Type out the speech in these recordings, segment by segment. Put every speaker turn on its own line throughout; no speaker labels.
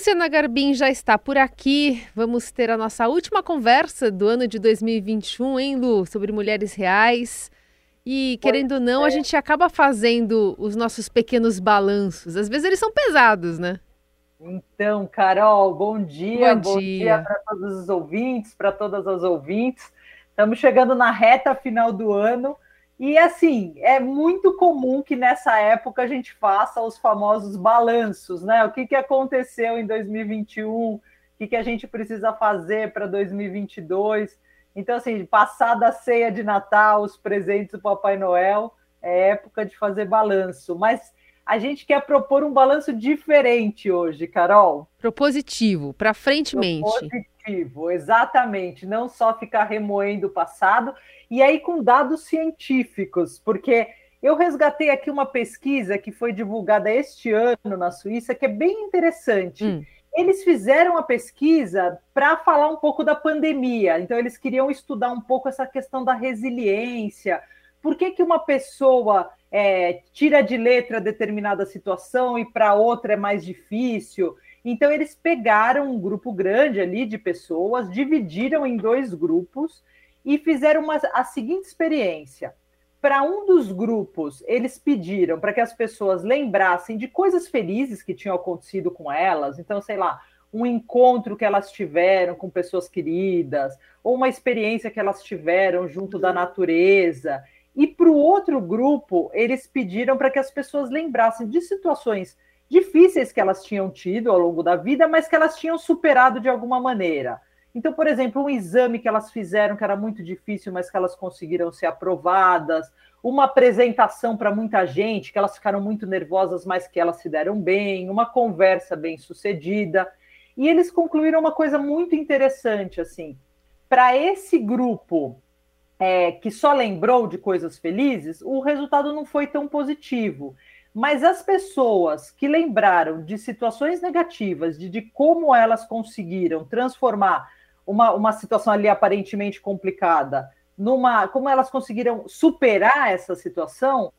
Luciana Garbim já está por aqui. Vamos ter a nossa última conversa do ano de 2021, hein, Lu? Sobre mulheres reais. E, querendo ou não, a gente acaba fazendo os nossos pequenos balanços. Às vezes eles são pesados, né?
Então, Carol, bom dia. Bom, bom dia, dia para todos os ouvintes, para todas as ouvintes. Estamos chegando na reta final do ano. E assim, é muito comum que nessa época a gente faça os famosos balanços, né? O que, que aconteceu em 2021, o que, que a gente precisa fazer para 2022. Então, assim, passada a ceia de Natal, os presentes do Papai Noel, é época de fazer balanço. Mas a gente quer propor um balanço diferente hoje, Carol.
Propositivo, para frente mente.
Propositivo, exatamente. Não só ficar remoendo o passado e aí com dados científicos, porque eu resgatei aqui uma pesquisa que foi divulgada este ano na Suíça, que é bem interessante. Hum. Eles fizeram a pesquisa para falar um pouco da pandemia, então eles queriam estudar um pouco essa questão da resiliência. Por que, que uma pessoa é, tira de letra determinada situação e para outra é mais difícil? Então, eles pegaram um grupo grande ali de pessoas, dividiram em dois grupos e fizeram uma, a seguinte experiência. Para um dos grupos, eles pediram para que as pessoas lembrassem de coisas felizes que tinham acontecido com elas. Então, sei lá, um encontro que elas tiveram com pessoas queridas, ou uma experiência que elas tiveram junto da natureza. E para o outro grupo, eles pediram para que as pessoas lembrassem de situações difíceis que elas tinham tido ao longo da vida, mas que elas tinham superado de alguma maneira. Então, por exemplo, um exame que elas fizeram que era muito difícil, mas que elas conseguiram ser aprovadas, uma apresentação para muita gente, que elas ficaram muito nervosas, mas que elas se deram bem, uma conversa bem sucedida. E eles concluíram uma coisa muito interessante, assim, para esse grupo é, que só lembrou de coisas felizes, o resultado não foi tão positivo. Mas as pessoas que lembraram de situações negativas, de, de como elas conseguiram transformar uma, uma situação ali aparentemente complicada, numa como elas conseguiram superar essa situação,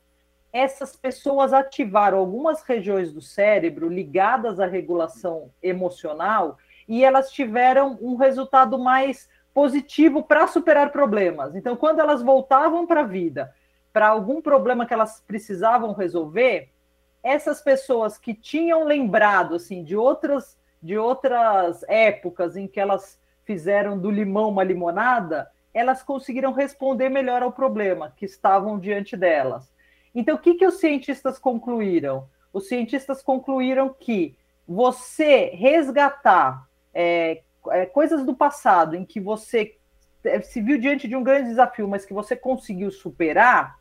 essas pessoas ativaram algumas regiões do cérebro ligadas à regulação emocional e elas tiveram um resultado mais positivo para superar problemas. Então, quando elas voltavam para a vida, para algum problema que elas precisavam resolver, essas pessoas que tinham lembrado assim de outras de outras épocas em que elas fizeram do limão uma limonada, elas conseguiram responder melhor ao problema que estavam diante delas. Então, o que, que os cientistas concluíram? Os cientistas concluíram que você resgatar é, é, coisas do passado em que você é, se viu diante de um grande desafio, mas que você conseguiu superar,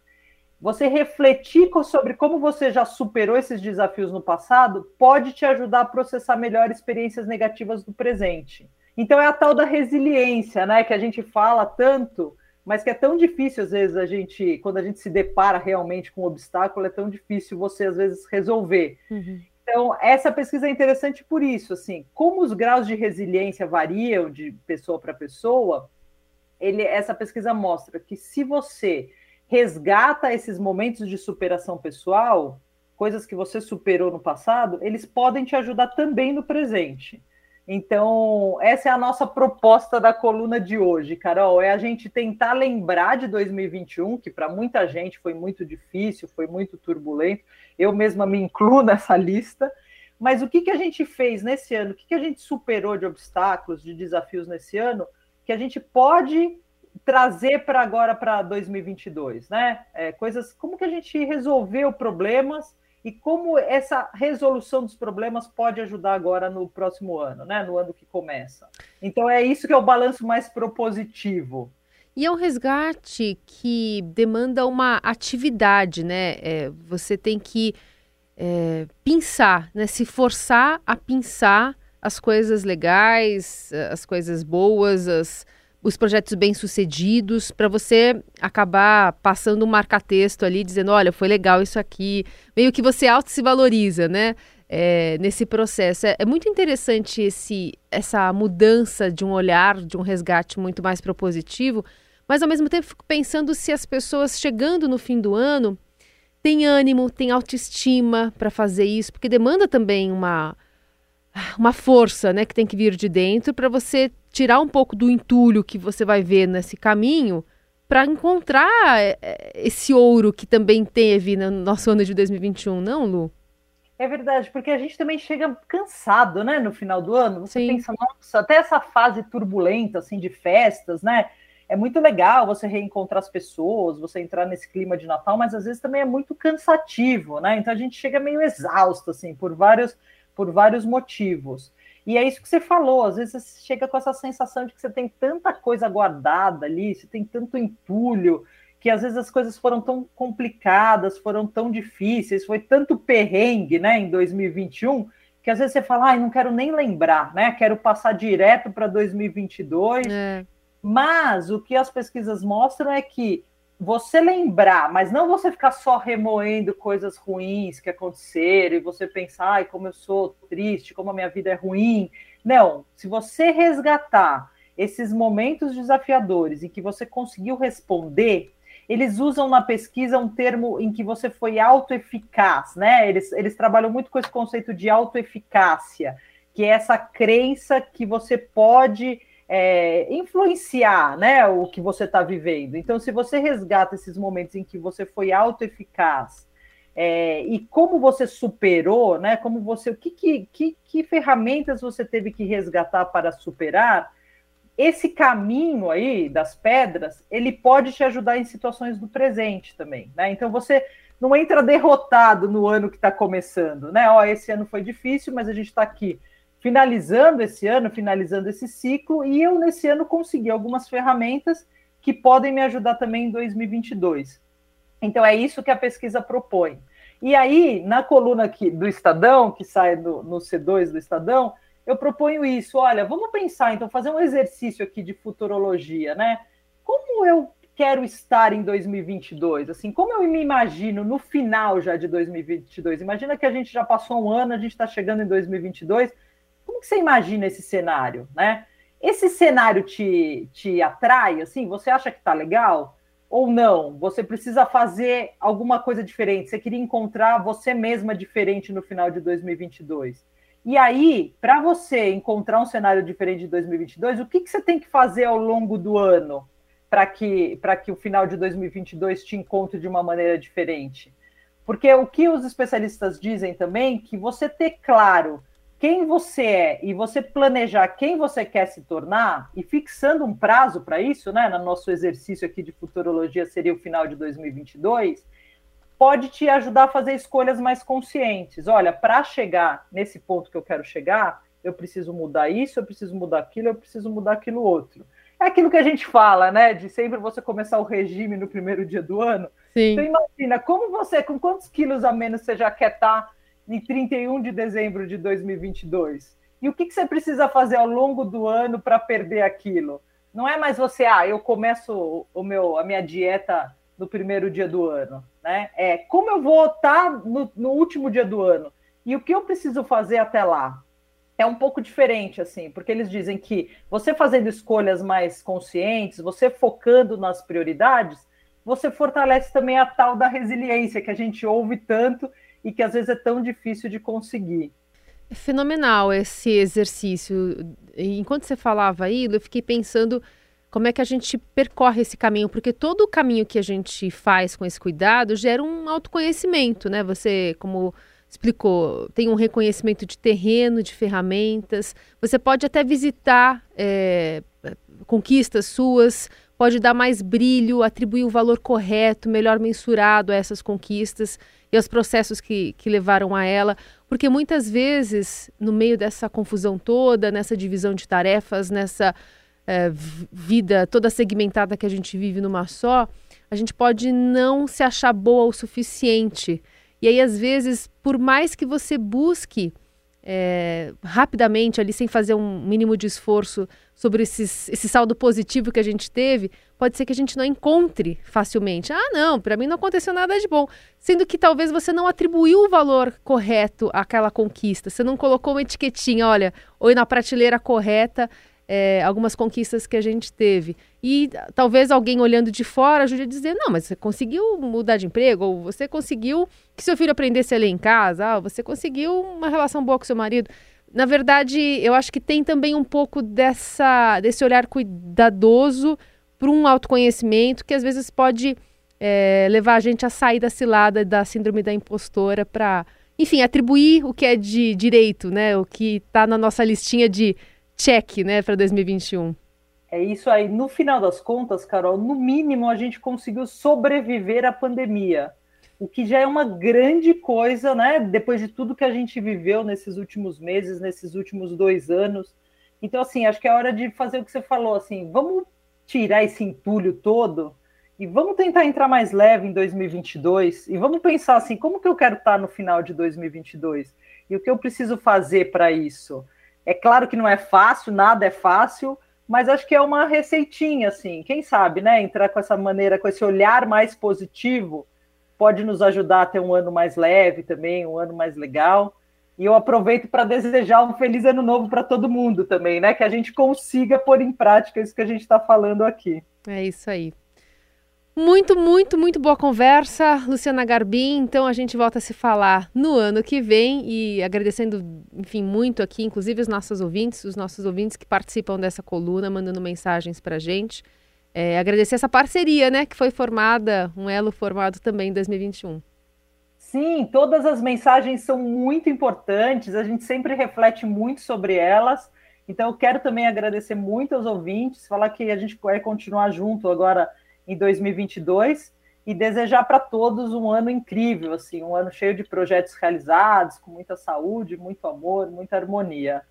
você refletir sobre como você já superou esses desafios no passado, pode te ajudar a processar melhor experiências negativas do presente. Então é a tal da resiliência, né? Que a gente fala tanto, mas que é tão difícil, às vezes, a gente, quando a gente se depara realmente com um obstáculo, é tão difícil você, às vezes, resolver. Uhum. Então, essa pesquisa é interessante por isso, assim, como os graus de resiliência variam de pessoa para pessoa, ele, essa pesquisa mostra que se você resgata esses momentos de superação pessoal, coisas que você superou no passado, eles podem te ajudar também no presente. Então, essa é a nossa proposta da coluna de hoje, Carol, é a gente tentar lembrar de 2021, que para muita gente foi muito difícil, foi muito turbulento. Eu mesma me incluo nessa lista. Mas o que, que a gente fez nesse ano? O que, que a gente superou de obstáculos, de desafios nesse ano, que a gente pode trazer para agora para 2022, né? É, coisas como que a gente resolveu problemas e como essa resolução dos problemas pode ajudar agora no próximo ano, né? No ano que começa. Então é isso que é o balanço mais propositivo.
E é um resgate que demanda uma atividade, né? É, você tem que é, pensar, né? Se forçar a pensar as coisas legais, as coisas boas, as, os projetos bem-sucedidos, para você acabar passando um marca-texto ali, dizendo, olha, foi legal isso aqui. Meio que você auto se valoriza, né? É, nesse processo. É, é, muito interessante esse, essa mudança de um olhar, de um resgate muito mais propositivo, mas ao mesmo tempo fico pensando se as pessoas chegando no fim do ano têm ânimo, têm autoestima para fazer isso, porque demanda também uma uma força, né, que tem que vir de dentro para você tirar um pouco do entulho que você vai ver nesse caminho para encontrar é, é, esse ouro que também teve no nosso ano de 2021, não, Lu?
É verdade, porque a gente também chega cansado, né, no final do ano. Você Sim. pensa, nossa, até essa fase turbulenta, assim, de festas, né? É muito legal você reencontrar as pessoas, você entrar nesse clima de Natal, mas às vezes também é muito cansativo, né? Então a gente chega meio exausto, assim, por vários, por vários motivos. E é isso que você falou, às vezes você chega com essa sensação de que você tem tanta coisa guardada ali, você tem tanto entulho, que às vezes as coisas foram tão complicadas, foram tão difíceis, foi tanto perrengue, né, em 2021, que às vezes você fala, ai, ah, não quero nem lembrar, né, quero passar direto para 2022. É. Mas o que as pesquisas mostram é que você lembrar, mas não você ficar só remoendo coisas ruins que aconteceram e você pensar, ai, como eu sou triste, como a minha vida é ruim. Não, se você resgatar esses momentos desafiadores em que você conseguiu responder, eles usam na pesquisa um termo em que você foi autoeficaz, né? Eles, eles trabalham muito com esse conceito de autoeficácia, que é essa crença que você pode é, influenciar né, o que você está vivendo. Então, se você resgata esses momentos em que você foi autoeficaz é, e como você superou, né? Como você. Que, que, que, que ferramentas você teve que resgatar para superar? esse caminho aí das pedras, ele pode te ajudar em situações do presente também, né? Então você não entra derrotado no ano que está começando, né? Ó, esse ano foi difícil, mas a gente está aqui finalizando esse ano, finalizando esse ciclo, e eu nesse ano consegui algumas ferramentas que podem me ajudar também em 2022. Então é isso que a pesquisa propõe. E aí, na coluna aqui do Estadão, que sai no, no C2 do Estadão, eu proponho isso. Olha, vamos pensar, então, fazer um exercício aqui de futurologia, né? Como eu quero estar em 2022? Assim, como eu me imagino no final já de 2022? Imagina que a gente já passou um ano, a gente está chegando em 2022. Que você imagina esse cenário, né? Esse cenário te, te atrai, assim? Você acha que está legal? Ou não? Você precisa fazer alguma coisa diferente? Você queria encontrar você mesma diferente no final de 2022? E aí, para você encontrar um cenário diferente de 2022, o que, que você tem que fazer ao longo do ano para que, que o final de 2022 te encontre de uma maneira diferente? Porque o que os especialistas dizem também que você ter claro quem você é e você planejar quem você quer se tornar e fixando um prazo para isso, né? No nosso exercício aqui de futurologia seria o final de 2022 pode te ajudar a fazer escolhas mais conscientes. Olha, para chegar nesse ponto que eu quero chegar, eu preciso mudar isso, eu preciso mudar aquilo, eu preciso mudar aquilo outro. É aquilo que a gente fala, né? De sempre você começar o regime no primeiro dia do ano. Sim. Então imagina, como você, com quantos quilos a menos você já quer estar tá em 31 de dezembro de 2022? E o que, que você precisa fazer ao longo do ano para perder aquilo? Não é mais você, ah, eu começo o meu, a minha dieta no primeiro dia do ano, né? É como eu vou estar no, no último dia do ano e o que eu preciso fazer até lá. É um pouco diferente, assim, porque eles dizem que você fazendo escolhas mais conscientes, você focando nas prioridades, você fortalece também a tal da resiliência que a gente ouve tanto e que às vezes é tão difícil de conseguir.
É fenomenal esse exercício. Enquanto você falava aí, eu fiquei pensando como é que a gente percorre esse caminho, porque todo o caminho que a gente faz com esse cuidado gera um autoconhecimento, né? Você, como explicou, tem um reconhecimento de terreno, de ferramentas. Você pode até visitar é, conquistas suas, pode dar mais brilho, atribuir o valor correto, melhor mensurado a essas conquistas e aos processos que, que levaram a ela. Porque muitas vezes, no meio dessa confusão toda, nessa divisão de tarefas, nessa é, vida toda segmentada que a gente vive numa só, a gente pode não se achar boa o suficiente. E aí, às vezes, por mais que você busque é, rapidamente ali, sem fazer um mínimo de esforço sobre esses, esse saldo positivo que a gente teve, pode ser que a gente não encontre facilmente. Ah, não, para mim não aconteceu nada de bom. Sendo que talvez você não atribuiu o valor correto àquela conquista. Você não colocou uma etiquetinha, olha, ou na prateleira correta é, algumas conquistas que a gente teve. E talvez alguém olhando de fora ajude a dizer: não, mas você conseguiu mudar de emprego, ou você conseguiu que seu filho aprendesse a ler em casa, ah, você conseguiu uma relação boa com seu marido. na verdade, eu acho que tem também um pouco dessa, desse olhar cuidadoso para um autoconhecimento que às vezes pode é, levar a gente a sair da cilada da síndrome da impostora para, enfim, atribuir o que é de direito, né? O que está na nossa listinha de check, né, para 2021.
É isso aí. No final das contas, Carol, no mínimo a gente conseguiu sobreviver à pandemia, o que já é uma grande coisa, né? Depois de tudo que a gente viveu nesses últimos meses, nesses últimos dois anos. Então, assim, acho que é hora de fazer o que você falou, assim, vamos tirar esse entulho todo e vamos tentar entrar mais leve em 2022 e vamos pensar assim, como que eu quero estar no final de 2022 e o que eu preciso fazer para isso. É claro que não é fácil, nada é fácil, mas acho que é uma receitinha, assim. Quem sabe, né? Entrar com essa maneira, com esse olhar mais positivo, pode nos ajudar a ter um ano mais leve também, um ano mais legal. E eu aproveito para desejar um feliz ano novo para todo mundo também, né? Que a gente consiga pôr em prática isso que a gente está falando aqui.
É isso aí. Muito, muito, muito boa conversa, Luciana Garbim. Então a gente volta a se falar no ano que vem e agradecendo, enfim, muito aqui, inclusive os nossos ouvintes, os nossos ouvintes que participam dessa coluna, mandando mensagens para gente. É, agradecer essa parceria, né, que foi formada, um elo formado também em 2021.
Sim, todas as mensagens são muito importantes, a gente sempre reflete muito sobre elas. Então eu quero também agradecer muito aos ouvintes, falar que a gente vai continuar junto agora em 2022 e desejar para todos um ano incrível, assim, um ano cheio de projetos realizados, com muita saúde, muito amor, muita harmonia.